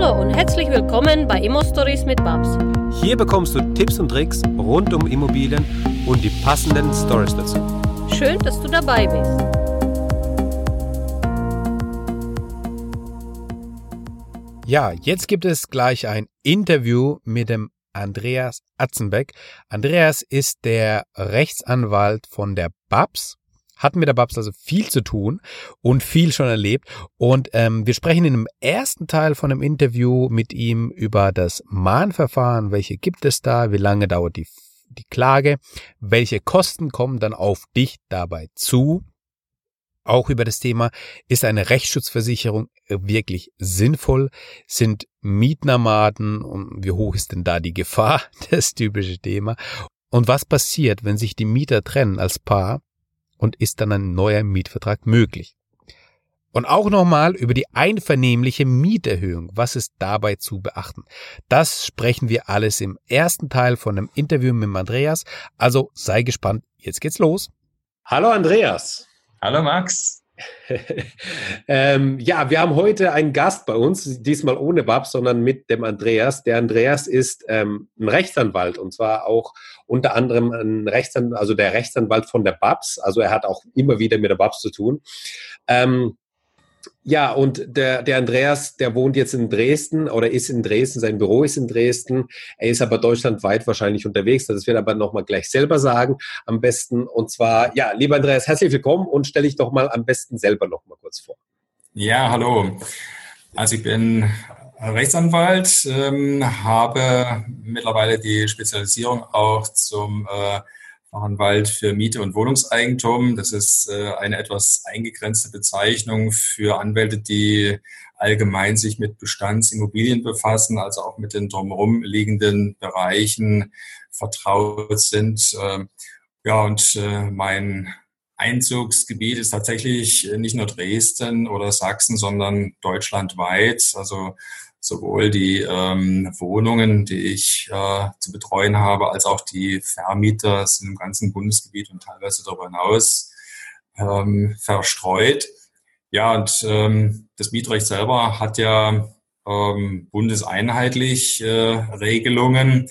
Hallo und herzlich willkommen bei Immo Stories mit Babs. Hier bekommst du Tipps und Tricks rund um Immobilien und die passenden Stories dazu. Schön, dass du dabei bist. Ja, jetzt gibt es gleich ein Interview mit dem Andreas Atzenbeck. Andreas ist der Rechtsanwalt von der BABS hat mit der Babs also viel zu tun und viel schon erlebt. Und ähm, wir sprechen in dem ersten Teil von dem Interview mit ihm über das Mahnverfahren. Welche gibt es da? Wie lange dauert die, die Klage? Welche Kosten kommen dann auf dich dabei zu? Auch über das Thema, ist eine Rechtsschutzversicherung wirklich sinnvoll? Sind Mietnomaden und wie hoch ist denn da die Gefahr? Das typische Thema. Und was passiert, wenn sich die Mieter trennen als Paar und ist dann ein neuer Mietvertrag möglich. Und auch nochmal über die einvernehmliche Mieterhöhung. Was ist dabei zu beachten? Das sprechen wir alles im ersten Teil von dem Interview mit Andreas. Also sei gespannt. Jetzt geht's los. Hallo Andreas. Hallo Max. ähm, ja, wir haben heute einen Gast bei uns, diesmal ohne Babs, sondern mit dem Andreas. Der Andreas ist ähm, ein Rechtsanwalt und zwar auch unter anderem ein Rechtsanwalt, also der Rechtsanwalt von der Babs. Also er hat auch immer wieder mit der Babs zu tun. Ähm, ja, und der, der Andreas, der wohnt jetzt in Dresden oder ist in Dresden, sein Büro ist in Dresden. Er ist aber deutschlandweit wahrscheinlich unterwegs. Das wird er aber nochmal gleich selber sagen, am besten. Und zwar, ja, lieber Andreas, herzlich willkommen und stelle ich doch mal am besten selber nochmal kurz vor. Ja, hallo. Also ich bin Rechtsanwalt, ähm, habe mittlerweile die Spezialisierung auch zum äh, Fachanwalt für Miete und Wohnungseigentum. Das ist äh, eine etwas eingegrenzte Bezeichnung für Anwälte, die allgemein sich mit Bestandsimmobilien befassen, also auch mit den drumherum liegenden Bereichen vertraut sind. Ähm, ja, und äh, mein Einzugsgebiet ist tatsächlich nicht nur Dresden oder Sachsen, sondern deutschlandweit. Also sowohl die ähm, Wohnungen, die ich äh, zu betreuen habe, als auch die Vermieter sind im ganzen Bundesgebiet und teilweise darüber hinaus ähm, verstreut. Ja, und ähm, das Mietrecht selber hat ja ähm, bundeseinheitlich äh, Regelungen,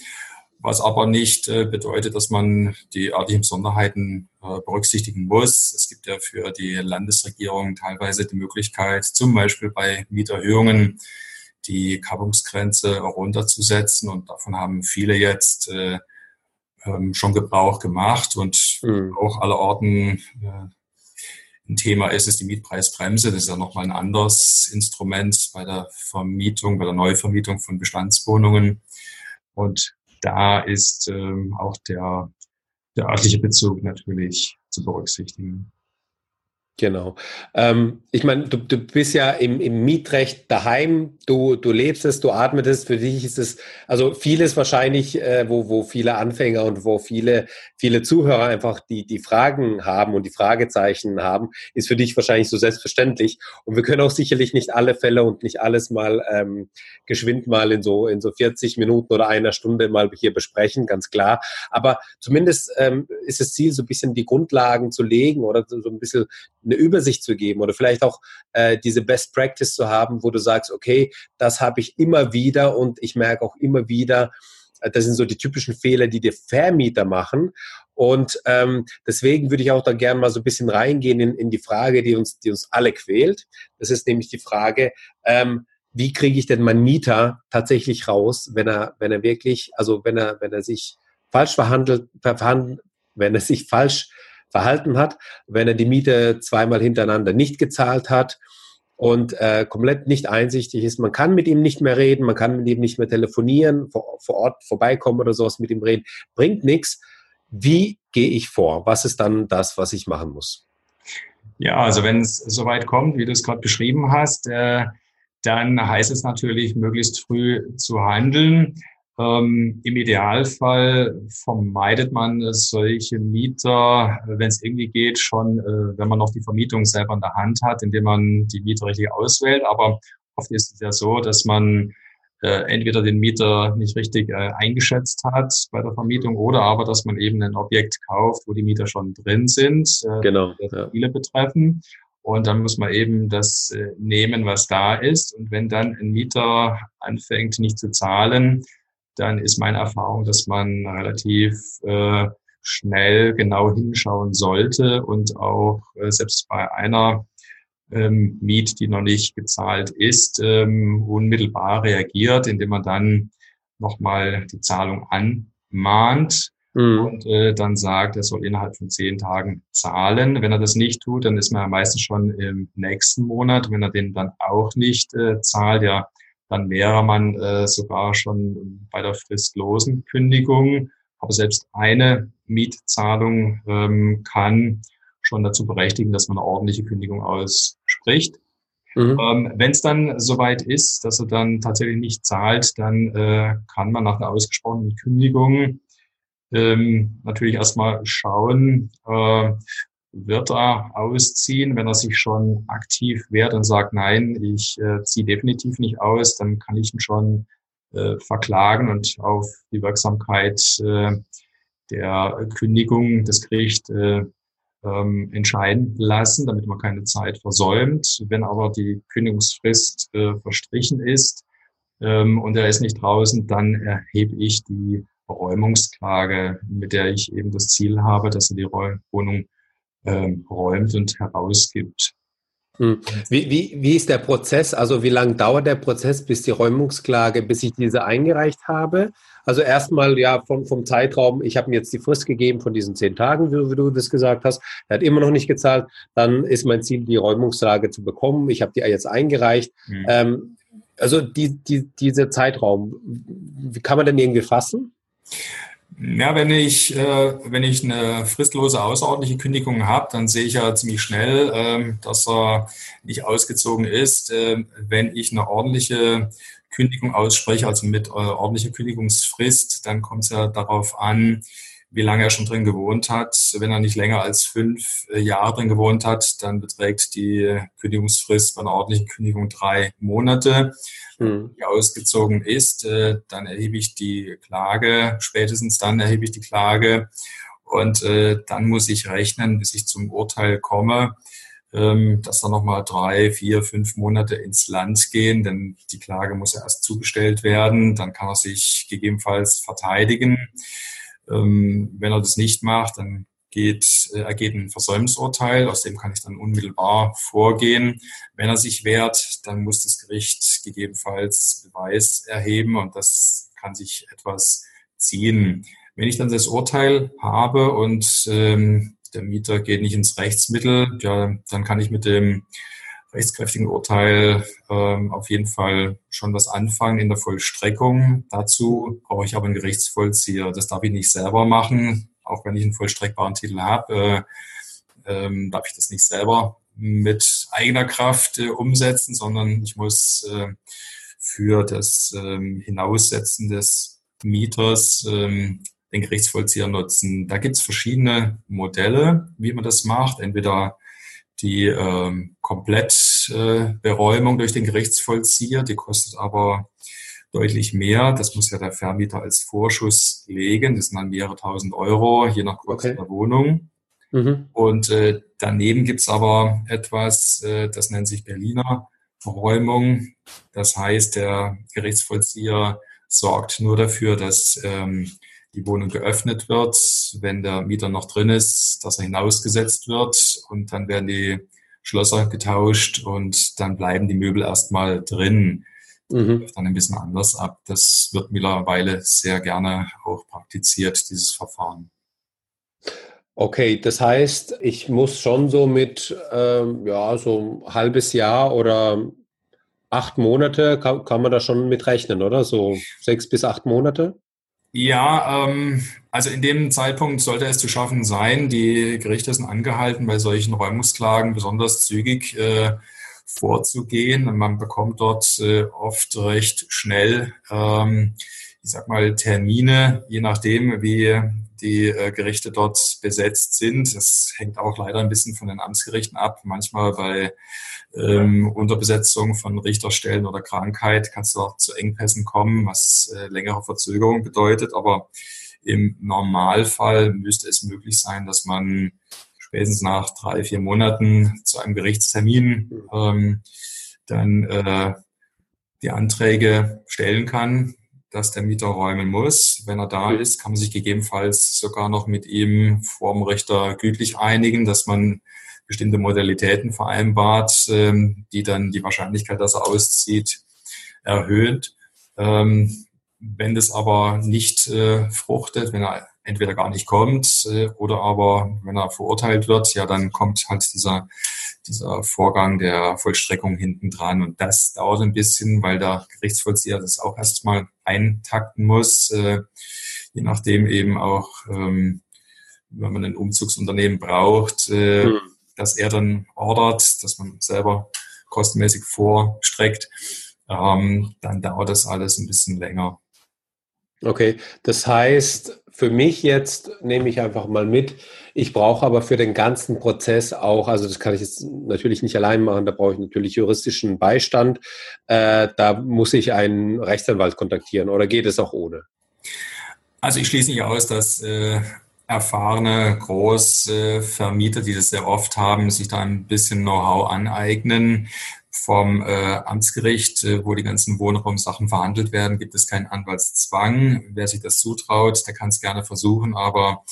was aber nicht äh, bedeutet, dass man die örtlichen Besonderheiten äh, berücksichtigen muss. Es gibt ja für die Landesregierung teilweise die Möglichkeit, zum Beispiel bei Mieterhöhungen die Kappungsgrenze runterzusetzen. Und davon haben viele jetzt äh, ähm, schon Gebrauch gemacht und mhm. auch aller Orten äh, ein Thema ist es die Mietpreisbremse. Das ist ja nochmal ein anderes Instrument bei der Vermietung, bei der Neuvermietung von Bestandswohnungen. Und da ist ähm, auch der, der örtliche Bezug natürlich zu berücksichtigen. Genau. Ähm, ich meine, du, du bist ja im, im Mietrecht daheim, du, du lebst es, du atmest es, für dich ist es, also vieles wahrscheinlich, äh, wo, wo viele Anfänger und wo viele, viele Zuhörer einfach die, die Fragen haben und die Fragezeichen haben, ist für dich wahrscheinlich so selbstverständlich. Und wir können auch sicherlich nicht alle Fälle und nicht alles mal ähm, geschwind mal in so, in so 40 Minuten oder einer Stunde mal hier besprechen, ganz klar. Aber zumindest ähm, ist das Ziel, so ein bisschen die Grundlagen zu legen oder so ein bisschen eine Übersicht zu geben oder vielleicht auch äh, diese Best Practice zu haben, wo du sagst, okay, das habe ich immer wieder und ich merke auch immer wieder, äh, das sind so die typischen Fehler, die die Vermieter machen. Und ähm, deswegen würde ich auch da gerne mal so ein bisschen reingehen in, in die Frage, die uns, die uns alle quält. Das ist nämlich die Frage, ähm, wie kriege ich denn meinen Mieter tatsächlich raus, wenn er, wenn er wirklich, also wenn er, wenn er sich falsch verhandelt, verhandelt wenn er sich falsch verhalten hat, wenn er die Miete zweimal hintereinander nicht gezahlt hat und äh, komplett nicht einsichtig ist. Man kann mit ihm nicht mehr reden, man kann mit ihm nicht mehr telefonieren, vor, vor Ort vorbeikommen oder sowas mit ihm reden, bringt nichts. Wie gehe ich vor? Was ist dann das, was ich machen muss? Ja, also wenn es soweit kommt, wie du es gerade beschrieben hast, äh, dann heißt es natürlich, möglichst früh zu handeln. Ähm, Im Idealfall vermeidet man solche Mieter, wenn es irgendwie geht, schon, äh, wenn man noch die Vermietung selber in der Hand hat, indem man die Mieter richtig auswählt. Aber oft ist es ja so, dass man äh, entweder den Mieter nicht richtig äh, eingeschätzt hat bei der Vermietung oder aber, dass man eben ein Objekt kauft, wo die Mieter schon drin sind, äh, genau, ja. viele betreffen. Und dann muss man eben das äh, nehmen, was da ist. Und wenn dann ein Mieter anfängt, nicht zu zahlen, dann ist meine Erfahrung, dass man relativ äh, schnell genau hinschauen sollte und auch äh, selbst bei einer ähm, Miet, die noch nicht gezahlt ist, ähm, unmittelbar reagiert, indem man dann nochmal die Zahlung anmahnt mhm. und äh, dann sagt, er soll innerhalb von zehn Tagen zahlen. Wenn er das nicht tut, dann ist man ja meistens schon im nächsten Monat. Wenn er den dann auch nicht äh, zahlt, ja, dann wäre man äh, sogar schon bei der fristlosen Kündigung. Aber selbst eine Mietzahlung ähm, kann schon dazu berechtigen, dass man eine ordentliche Kündigung ausspricht. Mhm. Ähm, Wenn es dann soweit ist, dass er dann tatsächlich nicht zahlt, dann äh, kann man nach einer ausgesprochenen Kündigung ähm, natürlich erstmal schauen, äh, wird er ausziehen. Wenn er sich schon aktiv wehrt und sagt, nein, ich äh, ziehe definitiv nicht aus, dann kann ich ihn schon äh, verklagen und auf die Wirksamkeit äh, der Kündigung des Gericht äh, ähm, entscheiden lassen, damit man keine Zeit versäumt. Wenn aber die Kündigungsfrist äh, verstrichen ist ähm, und er ist nicht draußen, dann erhebe ich die Räumungsklage, mit der ich eben das Ziel habe, dass er die Wohnung ähm, räumt und herausgibt. Hm. Wie, wie, wie ist der Prozess? Also wie lange dauert der Prozess, bis die Räumungsklage, bis ich diese eingereicht habe? Also erstmal ja vom, vom Zeitraum, ich habe mir jetzt die Frist gegeben von diesen zehn Tagen, wie, wie, du das gesagt hast. Er hat immer noch nicht gezahlt. Dann ist mein Ziel, die Räumungsklage zu bekommen. Ich habe die jetzt eingereicht. Mhm. Ähm, also die, die, dieser Zeitraum, wie kann man denn irgendwie fassen? Ja, wenn ich, äh, wenn ich eine fristlose außerordentliche Kündigung habe, dann sehe ich ja ziemlich schnell, äh, dass er nicht ausgezogen ist. Äh, wenn ich eine ordentliche Kündigung ausspreche, also mit äh, ordentlicher Kündigungsfrist, dann kommt es ja darauf an, wie lange er schon drin gewohnt hat. Wenn er nicht länger als fünf äh, Jahre drin gewohnt hat, dann beträgt die Kündigungsfrist bei einer ordentlichen Kündigung drei Monate. Hm. Die ausgezogen ist, äh, dann erhebe ich die Klage, spätestens dann erhebe ich die Klage und äh, dann muss ich rechnen, bis ich zum Urteil komme, ähm, dass da nochmal drei, vier, fünf Monate ins Land gehen, denn die Klage muss ja erst zugestellt werden, dann kann er sich gegebenenfalls verteidigen. Ähm, wenn er das nicht macht, dann geht, äh, ergeht ein Versäumnisurteil, aus dem kann ich dann unmittelbar vorgehen. Wenn er sich wehrt, dann muss das Gericht gegebenenfalls Beweis erheben und das kann sich etwas ziehen. Wenn ich dann das Urteil habe und ähm, der Mieter geht nicht ins Rechtsmittel, ja, dann kann ich mit dem rechtskräftigen Urteil ähm, auf jeden Fall schon was anfangen in der Vollstreckung. Dazu brauche ich aber einen Gerichtsvollzieher. Das darf ich nicht selber machen, auch wenn ich einen vollstreckbaren Titel habe. Äh, ähm, darf ich das nicht selber mit eigener Kraft äh, umsetzen, sondern ich muss äh, für das ähm, Hinaussetzen des Mieters ähm, den Gerichtsvollzieher nutzen. Da gibt es verschiedene Modelle, wie man das macht. Entweder die ähm, Komplettberäumung äh, durch den Gerichtsvollzieher, die kostet aber deutlich mehr. Das muss ja der Vermieter als Vorschuss legen. Das sind dann mehrere tausend Euro, je nach Größe okay. der Wohnung. Mhm. Und äh, daneben gibt's aber etwas, äh, das nennt sich Berliner Räumung. Das heißt, der Gerichtsvollzieher sorgt nur dafür, dass ähm, die Wohnung geöffnet wird, wenn der Mieter noch drin ist, dass er hinausgesetzt wird und dann werden die Schlösser getauscht und dann bleiben die Möbel erstmal drin. Mhm. Dann ein bisschen anders ab. Das wird mittlerweile sehr gerne auch praktiziert, dieses Verfahren. Okay, das heißt, ich muss schon so mit, ähm, ja, so ein halbes Jahr oder acht Monate, kann, kann man da schon mit rechnen, oder? So sechs bis acht Monate? Ja, ähm, also in dem Zeitpunkt sollte es zu schaffen sein. Die Gerichte sind angehalten, bei solchen Räumungsklagen besonders zügig äh, vorzugehen. Man bekommt dort äh, oft recht schnell, ähm, ich sag mal, Termine, je nachdem, wie die äh, Gerichte dort besetzt sind. Das hängt auch leider ein bisschen von den Amtsgerichten ab. Manchmal bei ähm, Unterbesetzung von Richterstellen oder Krankheit kann es auch zu Engpässen kommen, was äh, längere Verzögerung bedeutet. Aber im Normalfall müsste es möglich sein, dass man spätestens nach drei, vier Monaten zu einem Gerichtstermin ähm, dann äh, die Anträge stellen kann, dass der Mieter räumen muss. Wenn er da mhm. ist, kann man sich gegebenenfalls sogar noch mit ihm vorm Richter gütlich einigen, dass man bestimmte Modalitäten vereinbart, ähm, die dann die Wahrscheinlichkeit, dass er auszieht, erhöht. Ähm, wenn das aber nicht äh, fruchtet, wenn er entweder gar nicht kommt äh, oder aber wenn er verurteilt wird, ja, dann kommt halt dieser dieser Vorgang der Vollstreckung hinten dran. Und das dauert ein bisschen, weil der Gerichtsvollzieher das auch erstmal eintakten muss, äh, je nachdem eben auch, ähm, wenn man ein Umzugsunternehmen braucht, äh, mhm. dass er dann ordert, dass man selber kostenmäßig vorstreckt, ähm, dann dauert das alles ein bisschen länger. Okay, das heißt, für mich jetzt nehme ich einfach mal mit, ich brauche aber für den ganzen Prozess auch, also das kann ich jetzt natürlich nicht allein machen, da brauche ich natürlich juristischen Beistand, äh, da muss ich einen Rechtsanwalt kontaktieren oder geht es auch ohne? Also ich schließe nicht aus, dass äh, erfahrene Großvermieter, die das sehr oft haben, sich da ein bisschen Know-how aneignen vom äh, Amtsgericht, äh, wo die ganzen Wohnraumsachen verhandelt werden, gibt es keinen Anwaltszwang. Wer sich das zutraut, der kann es gerne versuchen, aber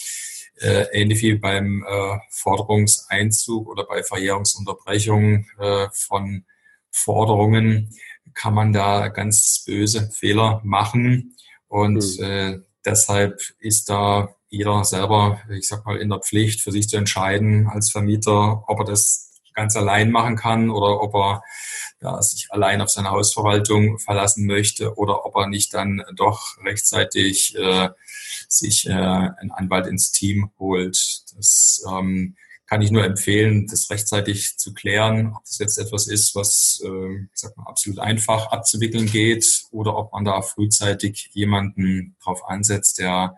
äh, ähnlich wie beim äh, Forderungseinzug oder bei Verjährungsunterbrechung äh, von Forderungen kann man da ganz böse Fehler machen und mhm. äh, deshalb ist da jeder selber, ich sag mal, in der Pflicht für sich zu entscheiden als Vermieter, ob er das ganz allein machen kann oder ob er ja, sich allein auf seine Hausverwaltung verlassen möchte oder ob er nicht dann doch rechtzeitig äh, sich äh, einen Anwalt ins Team holt. Das ähm, kann ich nur empfehlen, das rechtzeitig zu klären, ob das jetzt etwas ist, was äh, sag mal, absolut einfach abzuwickeln geht oder ob man da frühzeitig jemanden drauf ansetzt, der,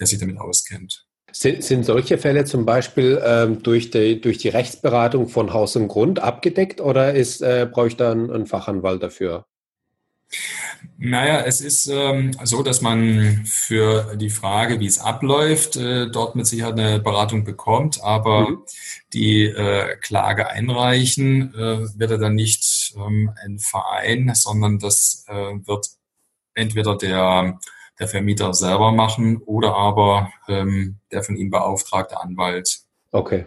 der sich damit auskennt. Sind, sind solche Fälle zum Beispiel ähm, durch, die, durch die Rechtsberatung von Haus und Grund abgedeckt oder ist, äh, brauche ich da einen, einen Fachanwalt dafür? Naja, es ist ähm, so, dass man für die Frage, wie es abläuft, äh, dort mit Sicherheit eine Beratung bekommt, aber mhm. die äh, Klage einreichen äh, wird er dann nicht ähm, ein Verein, sondern das äh, wird entweder der der Vermieter selber machen oder aber ähm, der von ihm beauftragte Anwalt. Okay.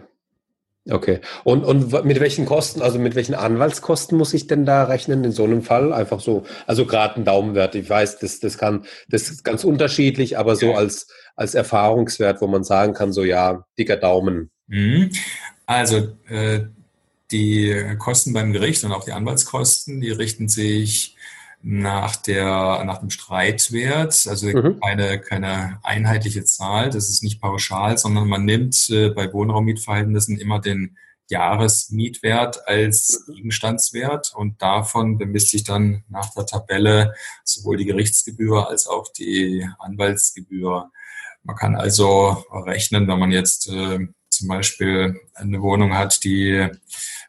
Okay. Und, und mit welchen Kosten, also mit welchen Anwaltskosten muss ich denn da rechnen in so einem Fall? Einfach so, also gerade ein Daumenwert. Ich weiß, das, das kann, das ist ganz unterschiedlich, aber so als, als Erfahrungswert, wo man sagen kann, so ja, dicker Daumen. Mhm. Also äh, die Kosten beim Gericht und auch die Anwaltskosten, die richten sich nach der nach dem Streitwert, also mhm. keine, keine einheitliche Zahl, das ist nicht pauschal, sondern man nimmt äh, bei Wohnraummietverhältnissen immer den Jahresmietwert als. Gegenstandswert und davon bemisst sich dann nach der Tabelle sowohl die Gerichtsgebühr als auch die Anwaltsgebühr. Man kann also rechnen, wenn man jetzt äh, zum Beispiel eine Wohnung hat, die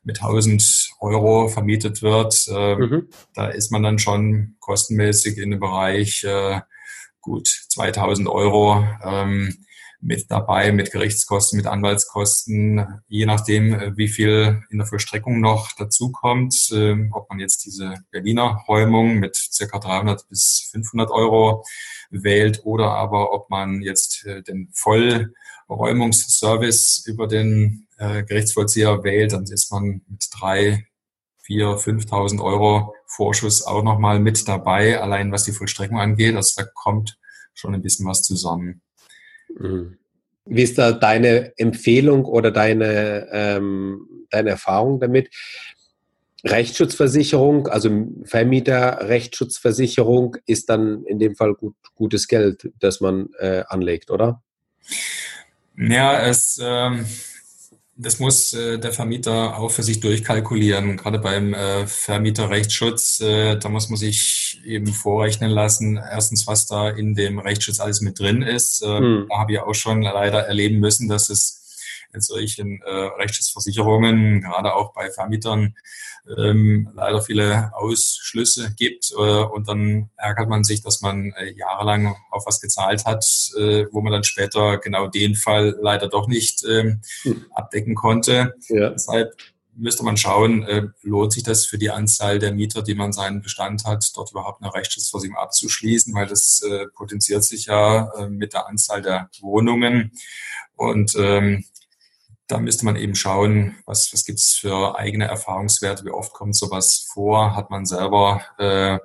mit 1000 Euro vermietet wird, äh, mhm. da ist man dann schon kostenmäßig in dem Bereich äh, gut 2000 Euro ähm, mit dabei, mit Gerichtskosten, mit Anwaltskosten, je nachdem, äh, wie viel in der Vollstreckung noch dazukommt, äh, ob man jetzt diese Berliner Räumung mit circa 300 bis 500 Euro wählt oder aber ob man jetzt äh, den Vollräumungsservice über den äh, Gerichtsvollzieher wählt, dann ist man mit drei, vier, 5.000 Euro Vorschuss auch nochmal mit dabei, allein was die Vollstreckung angeht. Also da kommt schon ein bisschen was zusammen. Mhm. Wie ist da deine Empfehlung oder deine, ähm, deine Erfahrung damit? Rechtsschutzversicherung, also Vermieter-Rechtsschutzversicherung ist dann in dem Fall gut, gutes Geld, das man äh, anlegt, oder? Ja, es ähm, das muss äh, der Vermieter auch für sich durchkalkulieren. Gerade beim äh, Vermieterrechtsschutz, äh, da muss man sich eben vorrechnen lassen, erstens, was da in dem Rechtsschutz alles mit drin ist. Äh, mhm. Da habe ich auch schon leider erleben müssen, dass es in solchen äh, Rechtsschutzversicherungen, gerade auch bei Vermietern, ähm, leider viele Ausschlüsse gibt. Äh, und dann ärgert man sich, dass man äh, jahrelang auf was gezahlt hat, äh, wo man dann später genau den Fall leider doch nicht ähm, hm. abdecken konnte. Ja. Deshalb müsste man schauen, äh, lohnt sich das für die Anzahl der Mieter, die man seinen Bestand hat, dort überhaupt eine Rechtsschutzversicherung abzuschließen, weil das äh, potenziert sich ja äh, mit der Anzahl der Wohnungen. Und ähm, da müsste man eben schauen, was, was gibt es für eigene Erfahrungswerte, wie oft kommt sowas vor, hat man selber äh,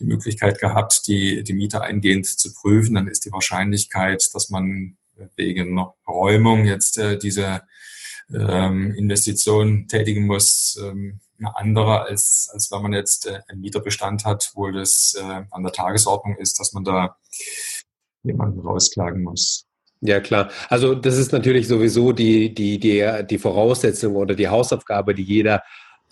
die Möglichkeit gehabt, die, die Mieter eingehend zu prüfen, dann ist die Wahrscheinlichkeit, dass man wegen Räumung jetzt äh, diese ähm, Investition tätigen muss, ähm, eine andere, als, als wenn man jetzt äh, einen Mieterbestand hat, wo das äh, an der Tagesordnung ist, dass man da jemanden rausklagen muss. Ja, klar. Also das ist natürlich sowieso die, die, die, die Voraussetzung oder die Hausaufgabe, die jeder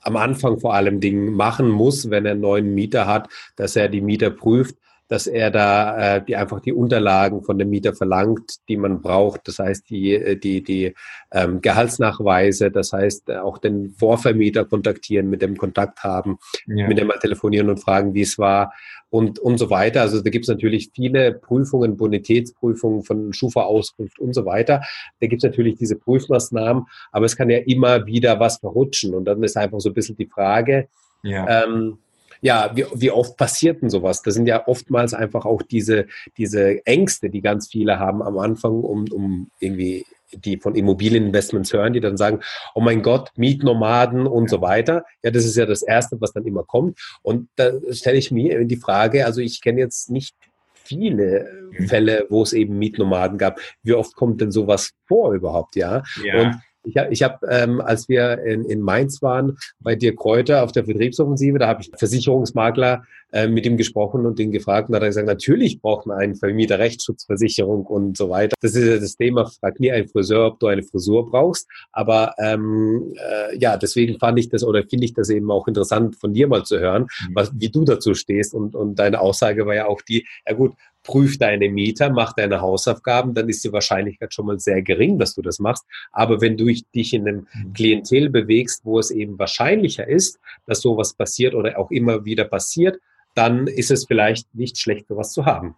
am Anfang vor allem Dingen machen muss, wenn er einen neuen Mieter hat, dass er die Mieter prüft dass er da äh, die einfach die Unterlagen von dem Mieter verlangt, die man braucht. Das heißt, die, äh, die, die ähm, Gehaltsnachweise, das heißt äh, auch den Vorvermieter kontaktieren, mit dem Kontakt haben, ja. mit dem mal telefonieren und fragen, wie es war und, und so weiter. Also da gibt es natürlich viele Prüfungen, Bonitätsprüfungen von Schufa-Auskunft und so weiter. Da gibt es natürlich diese Prüfmaßnahmen, aber es kann ja immer wieder was verrutschen. Und dann ist einfach so ein bisschen die Frage, ja. ähm, ja, wie, wie oft passiert denn sowas? Das sind ja oftmals einfach auch diese, diese Ängste, die ganz viele haben am Anfang, um, um irgendwie die von Immobilieninvestments hören, die dann sagen, oh mein Gott, Mietnomaden und so weiter. Ja, das ist ja das Erste, was dann immer kommt. Und da stelle ich mir die Frage, also ich kenne jetzt nicht viele mhm. Fälle, wo es eben Mietnomaden gab. Wie oft kommt denn sowas vor überhaupt, ja? ja. Und ich habe, ich hab, ähm, als wir in, in Mainz waren, bei dir Kräuter auf der Vertriebsoffensive, da habe ich Versicherungsmakler äh, mit ihm gesprochen und ihn gefragt und da hat er gesagt, natürlich braucht man einen Vermieter Rechtsschutzversicherung und so weiter. Das ist ja das Thema, frag nie einen Friseur, ob du eine Frisur brauchst. Aber ähm, äh, ja, deswegen fand ich das oder finde ich das eben auch interessant von dir mal zu hören, mhm. was, wie du dazu stehst. Und, und deine Aussage war ja auch die, ja gut, prüf deine Mieter, mach deine Hausaufgaben, dann ist die Wahrscheinlichkeit schon mal sehr gering, dass du das machst. Aber wenn du dich in einem mhm. Klientel bewegst, wo es eben wahrscheinlicher ist, dass sowas passiert oder auch immer wieder passiert, dann ist es vielleicht nicht schlecht, sowas zu haben.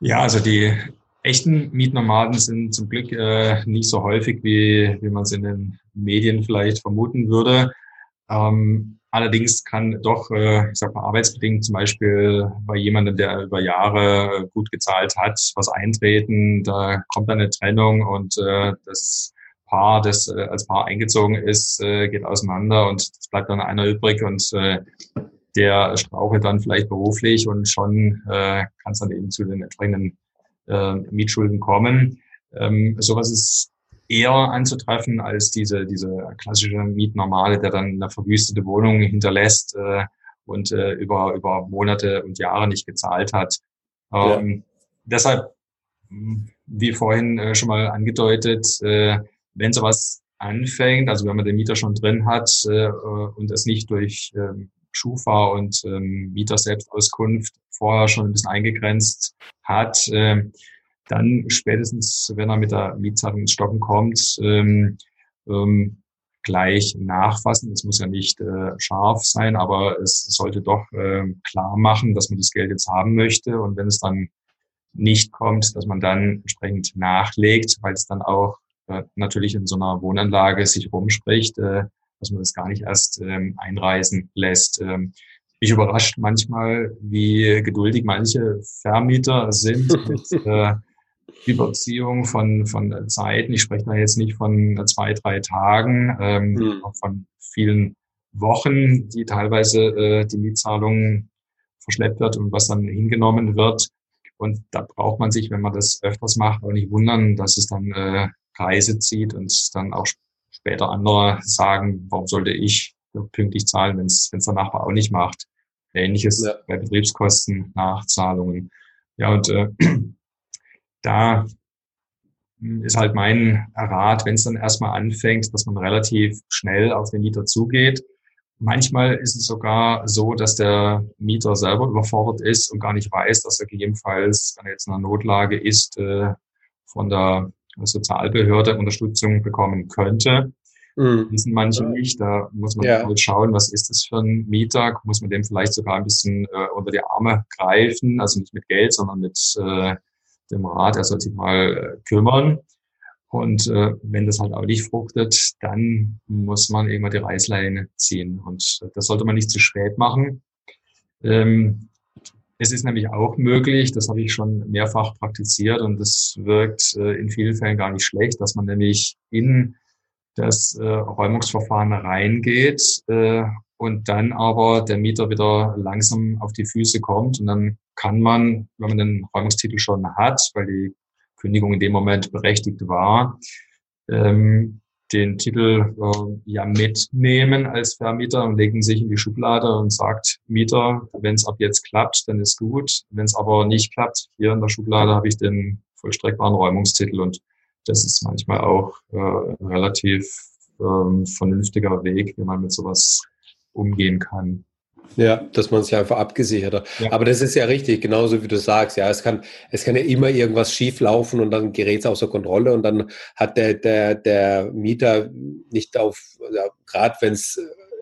Ja, also die echten Mietnomaden sind zum Glück äh, nicht so häufig, wie, wie man es in den Medien vielleicht vermuten würde. Ähm, Allerdings kann doch, äh, ich sag mal, arbeitsbedingt zum Beispiel bei jemandem, der über Jahre gut gezahlt hat, was eintreten. Da kommt dann eine Trennung und äh, das Paar, das äh, als Paar eingezogen ist, geht auseinander und es bleibt dann einer übrig und der strauchelt dann vielleicht beruflich und schon kann es dann eben zu den entsprechenden Mietschulden kommen. Ähm, sowas ist eher anzutreffen als diese, diese klassische Mietnormale, der dann eine verwüstete Wohnung hinterlässt äh, und äh, über, über Monate und Jahre nicht gezahlt hat. Ähm, ja. Deshalb, wie vorhin äh, schon mal angedeutet, äh, wenn sowas anfängt, also wenn man den Mieter schon drin hat äh, und es nicht durch ähm, Schufa und ähm, Mieter-Selbstauskunft vorher schon ein bisschen eingegrenzt hat, äh, dann spätestens, wenn er mit der Mietzahlung ins Stocken kommt, ähm, ähm, gleich nachfassen. Es muss ja nicht äh, scharf sein, aber es sollte doch äh, klar machen, dass man das Geld jetzt haben möchte. Und wenn es dann nicht kommt, dass man dann entsprechend nachlegt, weil es dann auch äh, natürlich in so einer Wohnanlage sich rumspricht, äh, dass man das gar nicht erst ähm, einreisen lässt. Ähm, mich überrascht manchmal, wie geduldig manche Vermieter sind mit äh, Überziehung von, von Zeiten. Ich spreche da jetzt nicht von zwei, drei Tagen, ähm, mhm. von vielen Wochen, die teilweise äh, die Mietzahlung verschleppt wird und was dann hingenommen wird. Und da braucht man sich, wenn man das öfters macht, auch nicht wundern, dass es dann äh, Kreise zieht und dann auch später andere sagen, warum sollte ich pünktlich zahlen, wenn es der Nachbar auch nicht macht. Ähnliches ja. bei Betriebskosten, Nachzahlungen. Ja, und äh, da ist halt mein Rat, wenn es dann erstmal anfängt, dass man relativ schnell auf den Mieter zugeht. Manchmal ist es sogar so, dass der Mieter selber überfordert ist und gar nicht weiß, dass er gegebenenfalls, wenn er jetzt in einer Notlage ist, äh, von der Sozialbehörde Unterstützung bekommen könnte. Mhm. Wissen manche nicht. Da muss man ja. halt schauen, was ist das für ein Mieter? Muss man dem vielleicht sogar ein bisschen äh, unter die Arme greifen? Also nicht mit Geld, sondern mit äh, dem Rat. Er soll sich mal äh, kümmern. Und äh, wenn das halt auch nicht fruchtet, dann muss man irgendwann die Reißleine ziehen. Und das sollte man nicht zu spät machen. Ähm, es ist nämlich auch möglich, das habe ich schon mehrfach praktiziert und das wirkt äh, in vielen Fällen gar nicht schlecht, dass man nämlich in das äh, Räumungsverfahren reingeht äh, und dann aber der Mieter wieder langsam auf die Füße kommt und dann kann man, wenn man den Räumungstitel schon hat, weil die Kündigung in dem Moment berechtigt war, ähm, den Titel äh, ja mitnehmen als Vermieter und legen sich in die Schublade und sagt, Mieter, wenn es ab jetzt klappt, dann ist gut. Wenn es aber nicht klappt, hier in der Schublade habe ich den vollstreckbaren Räumungstitel und das ist manchmal auch äh, relativ ähm, vernünftiger Weg, wie man mit sowas umgehen kann. Ja, dass man sich einfach abgesichert hat. Ja. Aber das ist ja richtig, genauso wie du sagst. Ja, es kann, es kann ja immer irgendwas schief laufen und dann gerät es außer Kontrolle und dann hat der, der, der Mieter nicht auf, ja, gerade wenn es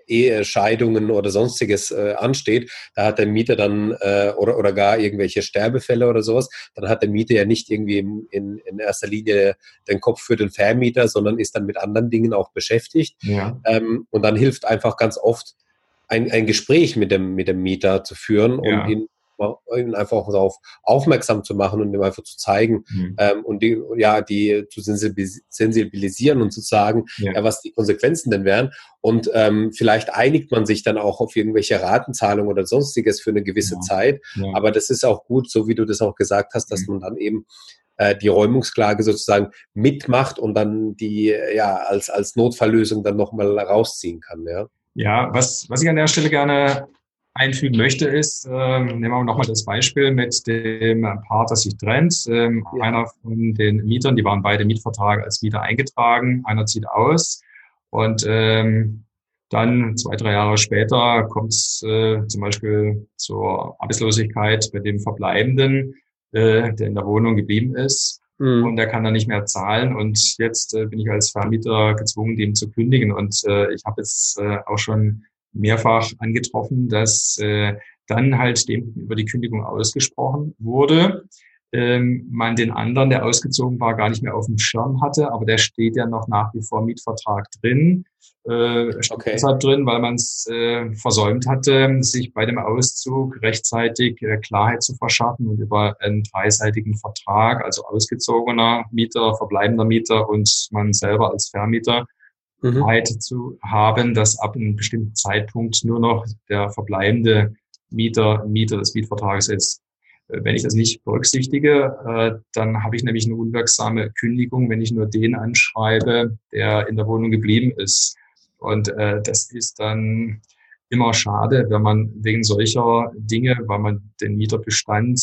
Ehescheidungen oder sonstiges äh, ansteht, da hat der Mieter dann äh, oder, oder gar irgendwelche Sterbefälle oder sowas, dann hat der Mieter ja nicht irgendwie in, in, in erster Linie den Kopf für den Vermieter, sondern ist dann mit anderen Dingen auch beschäftigt. Ja. Ähm, und dann hilft einfach ganz oft ein, ein Gespräch mit dem, mit dem Mieter zu führen ja. und ihn, ihn einfach darauf aufmerksam zu machen und ihm einfach zu zeigen mhm. ähm, und die, ja, die zu sensibilisieren und zu sagen, ja. ja was die Konsequenzen denn wären. Und ähm, vielleicht einigt man sich dann auch auf irgendwelche Ratenzahlungen oder sonstiges für eine gewisse ja. Zeit. Aber das ist auch gut, so wie du das auch gesagt hast, dass mhm. man dann eben äh, die Räumungsklage sozusagen mitmacht und dann die ja als als Notfalllösung dann nochmal rausziehen kann, ja. Ja, was, was ich an der Stelle gerne einfügen möchte, ist, äh, nehmen wir nochmal das Beispiel mit dem Paar, das sich trennt. Ähm, ja. Einer von den Mietern, die waren beide Mietvertrag als Mieter eingetragen, einer zieht aus und ähm, dann zwei, drei Jahre später kommt es äh, zum Beispiel zur Arbeitslosigkeit bei dem Verbleibenden, äh, der in der Wohnung geblieben ist mhm. und der kann dann nicht mehr zahlen. Und jetzt äh, bin ich als Vermieter gezwungen, dem zu kündigen. Und äh, ich habe jetzt äh, auch schon mehrfach angetroffen, dass äh, dann halt dem über die Kündigung ausgesprochen wurde ähm, man den anderen, der ausgezogen war, gar nicht mehr auf dem Schirm hatte, aber der steht ja noch nach wie vor Mietvertrag drin. Äh, okay. deshalb drin, weil man es äh, versäumt hatte, sich bei dem Auszug rechtzeitig äh, Klarheit zu verschaffen und über einen dreiseitigen Vertrag, also ausgezogener Mieter, verbleibender Mieter und man selber als Vermieter, mhm. Klarheit zu haben, dass ab einem bestimmten Zeitpunkt nur noch der verbleibende Mieter Mieter des Mietvertrages ist. Äh, wenn ich das nicht berücksichtige, äh, dann habe ich nämlich eine unwirksame Kündigung, wenn ich nur den anschreibe, der in der Wohnung geblieben ist. Und äh, das ist dann immer schade, wenn man wegen solcher Dinge, weil man den Mieterbestand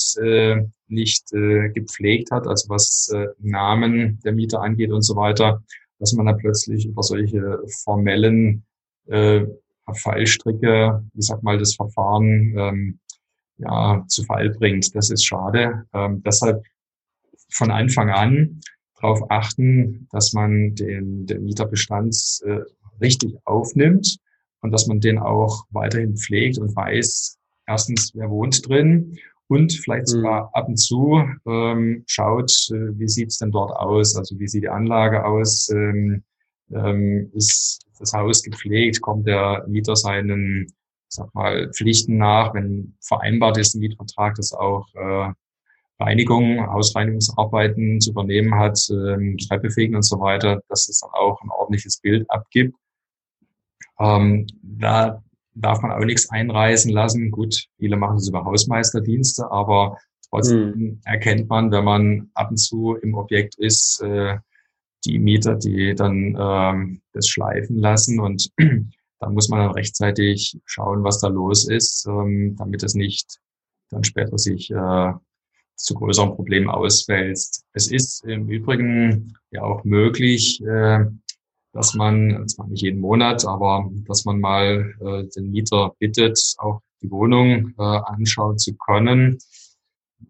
nicht gepflegt hat, also was Namen der Mieter angeht und so weiter, dass man dann plötzlich über solche formellen Fallstricke, ich sag mal, das Verfahren ähm, ja, zu Fall bringt. Das ist schade. Ähm, deshalb von Anfang an darauf achten, dass man den, den Mieterbestand äh, richtig aufnimmt und dass man den auch weiterhin pflegt und weiß, erstens, wer wohnt drin und vielleicht mhm. sogar ab und zu ähm, schaut, äh, wie sieht's denn dort aus, also wie sieht die Anlage aus, ähm, ähm, ist das Haus gepflegt, kommt der Mieter seinen sag mal, Pflichten nach, wenn vereinbart ist im Mietvertrag, dass auch äh, Reinigung, Hausreinigungsarbeiten zu übernehmen hat, ähm, Treppe fegen und so weiter, dass es dann auch ein ordentliches Bild abgibt. Ähm, da darf man auch nichts einreißen lassen. Gut, viele machen das über Hausmeisterdienste, aber trotzdem mhm. erkennt man, wenn man ab und zu im Objekt ist, äh, die Mieter, die dann ähm, das schleifen lassen und da muss man dann rechtzeitig schauen, was da los ist, ähm, damit es nicht dann später sich äh, zu größeren Problemen auswälzt. Es ist im Übrigen ja auch möglich, äh, dass man, zwar nicht jeden Monat, aber dass man mal äh, den Mieter bittet, auch die Wohnung äh, anschauen zu können.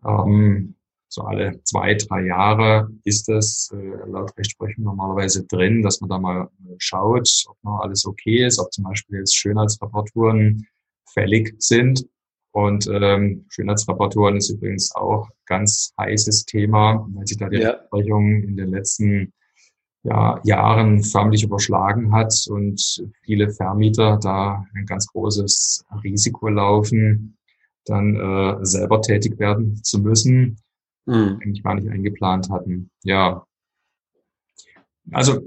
Ähm, so alle zwei, drei Jahre ist das äh, laut Rechtsprechung normalerweise drin, dass man da mal äh, schaut, ob noch alles okay ist, ob zum Beispiel jetzt Schönheitsreparaturen fällig sind. Und ähm, Schönheitsreparaturen ist übrigens auch ganz heißes Thema, weil sich da die ja. Rechtsprechung in den letzten ja, Jahren förmlich überschlagen hat und viele Vermieter da ein ganz großes Risiko laufen, dann äh, selber tätig werden zu müssen mhm. eigentlich gar nicht eingeplant hatten. Ja. Also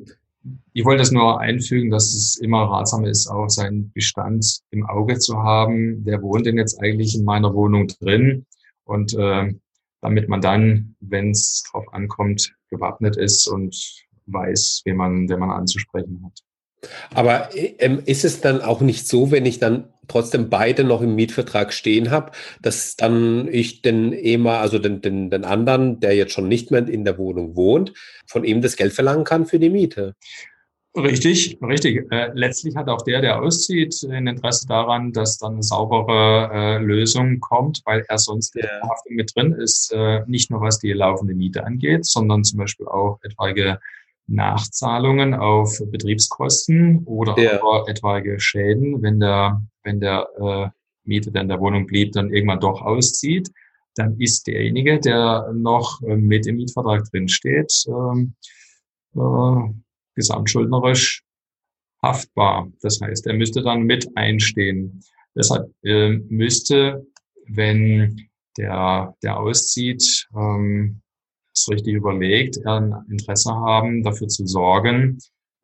ich wollte es nur einfügen, dass es immer ratsam ist, auch seinen Bestand im Auge zu haben. Wer wohnt denn jetzt eigentlich in meiner Wohnung drin? Und äh, damit man dann, wenn es drauf ankommt, gewappnet ist und weiß, wen man, wen man anzusprechen hat. Aber ähm, ist es dann auch nicht so, wenn ich dann trotzdem beide noch im Mietvertrag stehen habe, dass dann ich den EMA, also den, den, den anderen, der jetzt schon nicht mehr in der Wohnung wohnt, von ihm das Geld verlangen kann für die Miete? Richtig, richtig. Äh, letztlich hat auch der, der auszieht, ein Interesse daran, dass dann eine saubere äh, Lösung kommt, weil er sonst ja. in der Haftung mit drin ist, äh, nicht nur was die laufende Miete angeht, sondern zum Beispiel auch etwaige Nachzahlungen auf Betriebskosten oder ja. etwaige Schäden, wenn der, wenn der äh, Mieter, der in der Wohnung blieb, dann irgendwann doch auszieht, dann ist derjenige, der noch äh, mit im Mietvertrag drinsteht, ähm, äh, gesamtschuldnerisch haftbar. Das heißt, er müsste dann mit einstehen. Deshalb äh, müsste, wenn der, der auszieht, ähm, es richtig überlegt, ein Interesse haben, dafür zu sorgen,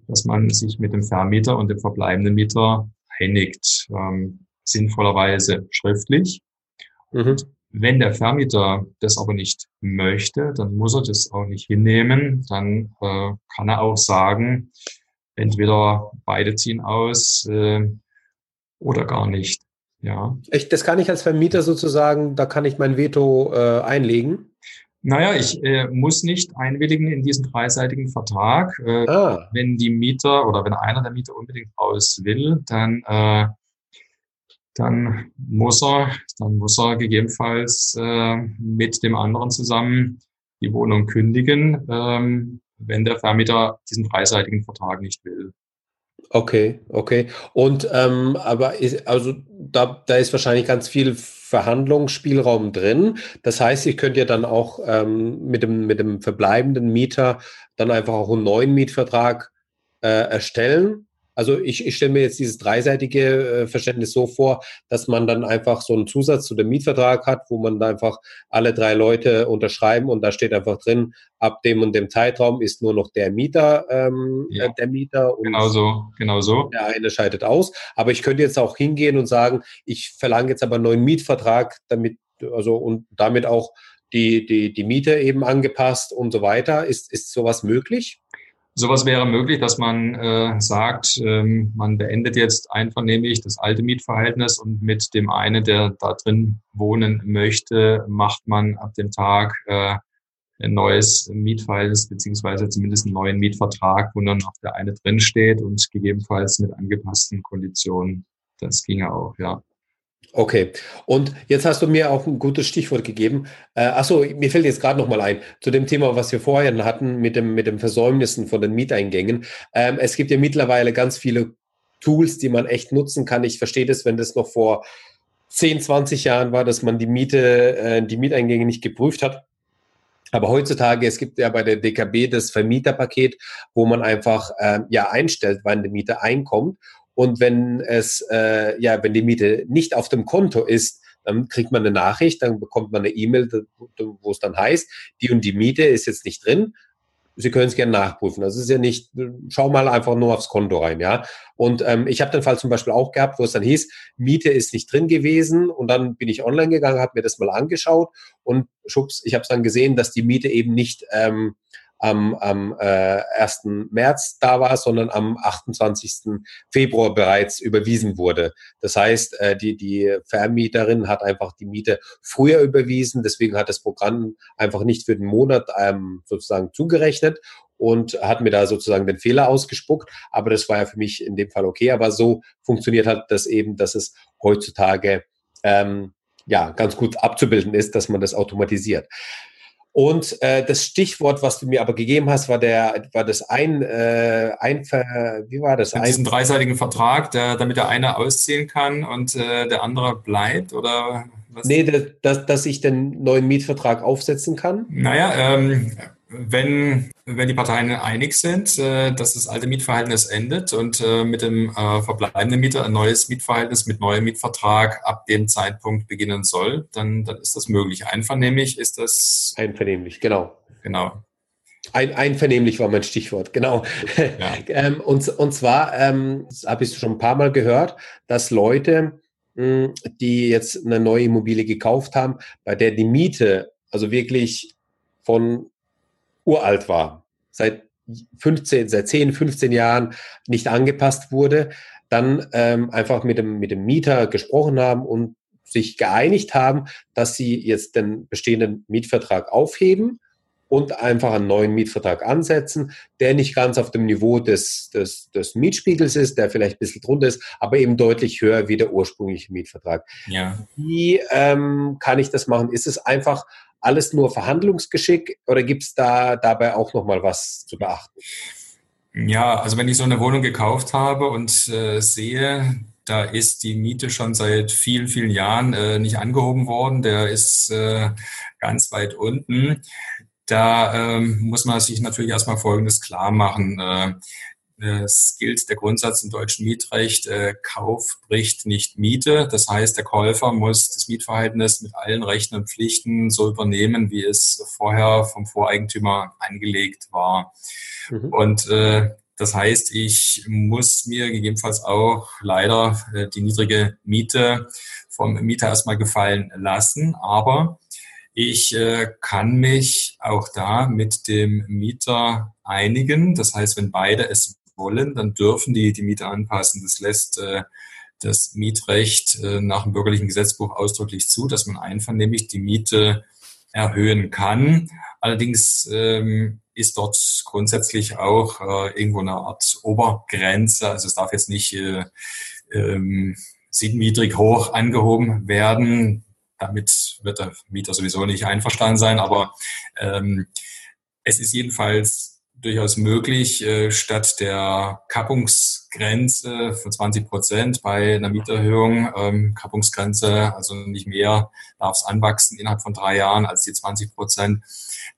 dass man sich mit dem Vermieter und dem verbleibenden Mieter einigt, ähm, sinnvollerweise schriftlich. Mhm. Wenn der Vermieter das aber nicht möchte, dann muss er das auch nicht hinnehmen. Dann äh, kann er auch sagen, entweder beide ziehen aus äh, oder gar nicht. Ja. Ich, das kann ich als Vermieter sozusagen, da kann ich mein Veto äh, einlegen. Naja, ich äh, muss nicht einwilligen in diesen dreiseitigen Vertrag. Äh, ah. Wenn die Mieter oder wenn einer der Mieter unbedingt raus will, dann, äh, dann muss er, dann muss er gegebenenfalls äh, mit dem anderen zusammen die Wohnung kündigen, ähm, wenn der Vermieter diesen dreiseitigen Vertrag nicht will. Okay, okay. Und ähm, aber ist, also da, da ist wahrscheinlich ganz viel Verhandlungsspielraum drin. Das heißt, ich könnte ja dann auch ähm, mit, dem, mit dem verbleibenden Mieter dann einfach auch einen neuen Mietvertrag äh, erstellen also ich, ich stelle mir jetzt dieses dreiseitige äh, Verständnis so vor, dass man dann einfach so einen Zusatz zu dem Mietvertrag hat, wo man einfach alle drei Leute unterschreiben und da steht einfach drin, ab dem und dem Zeitraum ist nur noch der Mieter ähm, ja. der Mieter und genau so, genau so. der eine scheidet aus. Aber ich könnte jetzt auch hingehen und sagen, ich verlange jetzt aber einen neuen Mietvertrag, damit, also und damit auch die, die, die Miete eben angepasst und so weiter. Ist, ist sowas möglich? Sowas wäre möglich, dass man äh, sagt, ähm, man beendet jetzt einvernehmlich das alte Mietverhältnis und mit dem einen, der da drin wohnen möchte, macht man ab dem Tag äh, ein neues Mietverhältnis beziehungsweise zumindest einen neuen Mietvertrag, wo dann noch der eine drin steht und gegebenenfalls mit angepassten Konditionen. Das ginge auch, ja. Okay, und jetzt hast du mir auch ein gutes Stichwort gegeben. Äh, achso, mir fällt jetzt gerade nochmal ein, zu dem Thema, was wir vorher hatten mit dem, mit dem Versäumnissen von den Mieteingängen. Ähm, es gibt ja mittlerweile ganz viele Tools, die man echt nutzen kann. Ich verstehe das, wenn das noch vor 10, 20 Jahren war, dass man die Miete, äh, die Mieteingänge nicht geprüft hat. Aber heutzutage, es gibt ja bei der DKB das Vermieterpaket, wo man einfach äh, ja einstellt, wann die Miete einkommt. Und wenn es, äh, ja, wenn die Miete nicht auf dem Konto ist, dann kriegt man eine Nachricht, dann bekommt man eine E-Mail, wo es dann heißt, die und die Miete ist jetzt nicht drin. Sie können es gerne nachprüfen. Das ist ja nicht, schau mal einfach nur aufs Konto rein, ja. Und ähm, ich habe den Fall zum Beispiel auch gehabt, wo es dann hieß, Miete ist nicht drin gewesen und dann bin ich online gegangen, habe mir das mal angeschaut und schubs, ich habe dann gesehen, dass die Miete eben nicht ähm, am, am äh, 1. März da war, sondern am 28. Februar bereits überwiesen wurde. Das heißt, äh, die, die Vermieterin hat einfach die Miete früher überwiesen, deswegen hat das Programm einfach nicht für den Monat ähm, sozusagen zugerechnet und hat mir da sozusagen den Fehler ausgespuckt. Aber das war ja für mich in dem Fall okay. Aber so funktioniert halt das eben, dass es heutzutage ähm, ja ganz gut abzubilden ist, dass man das automatisiert. Und äh, das Stichwort, was du mir aber gegeben hast, war der, war das ein, äh, ein wie war das? Ein, diesen dreiseitigen Vertrag, der, damit der eine ausziehen kann und äh, der andere bleibt, oder? Was? Nee, dass, dass ich den neuen Mietvertrag aufsetzen kann. Naja, ähm, wenn, wenn die Parteien einig sind, äh, dass das alte Mietverhältnis endet und äh, mit dem äh, verbleibenden Mieter ein neues Mietverhältnis mit neuem Mietvertrag ab dem Zeitpunkt beginnen soll, dann, dann ist das möglich. Einvernehmlich ist das. Einvernehmlich, genau. Genau. Ein, einvernehmlich war mein Stichwort, genau. Ja. ähm, und, und zwar ähm, habe ich schon ein paar Mal gehört, dass Leute, hm, die jetzt eine neue Immobilie gekauft haben, bei der die Miete also wirklich von uralt war, seit 15, seit 10, 15 Jahren nicht angepasst wurde, dann ähm, einfach mit dem, mit dem Mieter gesprochen haben und sich geeinigt haben, dass sie jetzt den bestehenden Mietvertrag aufheben und einfach einen neuen Mietvertrag ansetzen, der nicht ganz auf dem Niveau des, des, des Mietspiegels ist, der vielleicht ein bisschen drunter ist, aber eben deutlich höher wie der ursprüngliche Mietvertrag. Ja. Wie ähm, kann ich das machen? Ist es einfach alles nur Verhandlungsgeschick oder gibt es da dabei auch nochmal was zu beachten? Ja, also wenn ich so eine Wohnung gekauft habe und äh, sehe, da ist die Miete schon seit vielen, vielen Jahren äh, nicht angehoben worden, der ist äh, ganz weit unten. Da ähm, muss man sich natürlich erstmal Folgendes klar machen. Äh, es gilt der Grundsatz im deutschen Mietrecht, äh, Kauf bricht nicht Miete. Das heißt, der Käufer muss das Mietverhältnis mit allen Rechten und Pflichten so übernehmen, wie es vorher vom Voreigentümer angelegt war. Mhm. Und äh, das heißt, ich muss mir gegebenenfalls auch leider äh, die niedrige Miete vom Mieter erstmal gefallen lassen. Aber ich äh, kann mich auch da mit dem Mieter einigen. Das heißt, wenn beide es wollen, dann dürfen die die Miete anpassen. Das lässt äh, das Mietrecht äh, nach dem bürgerlichen Gesetzbuch ausdrücklich zu, dass man einvernehmlich die Miete erhöhen kann. Allerdings ähm, ist dort grundsätzlich auch äh, irgendwo eine Art Obergrenze. Also es darf jetzt nicht äh, ähm, siebenniedrig hoch angehoben werden. Damit wird der Mieter sowieso nicht einverstanden sein. Aber ähm, es ist jedenfalls durchaus möglich, äh, statt der Kappungsgrenze von 20 Prozent bei einer Mieterhöhung, ähm, Kappungsgrenze, also nicht mehr darf es anwachsen innerhalb von drei Jahren als die 20 Prozent.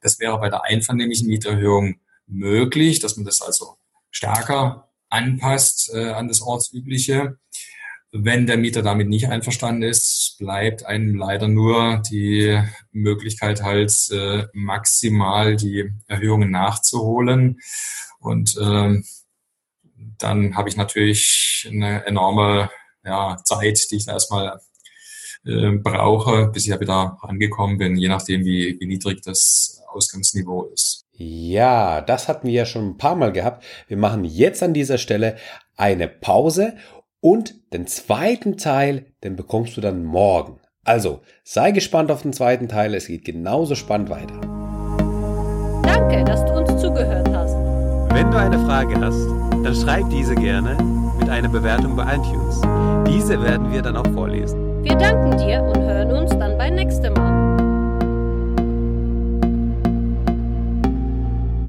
Das wäre bei der einvernehmlichen Mieterhöhung möglich, dass man das also stärker anpasst äh, an das Ortsübliche. Wenn der Mieter damit nicht einverstanden ist, bleibt einem leider nur die Möglichkeit halt äh, maximal die Erhöhungen nachzuholen. Und äh, dann habe ich natürlich eine enorme ja, Zeit, die ich da erstmal äh, brauche, bis ich ja wieder angekommen bin, je nachdem, wie, wie niedrig das Ausgangsniveau ist. Ja, das hatten wir ja schon ein paar Mal gehabt. Wir machen jetzt an dieser Stelle eine Pause und den zweiten Teil, den bekommst du dann morgen. Also, sei gespannt auf den zweiten Teil, es geht genauso spannend weiter. Danke, dass du uns zugehört hast. Wenn du eine Frage hast, dann schreib diese gerne mit einer Bewertung bei iTunes. Diese werden wir dann auch vorlesen. Wir danken dir und hören uns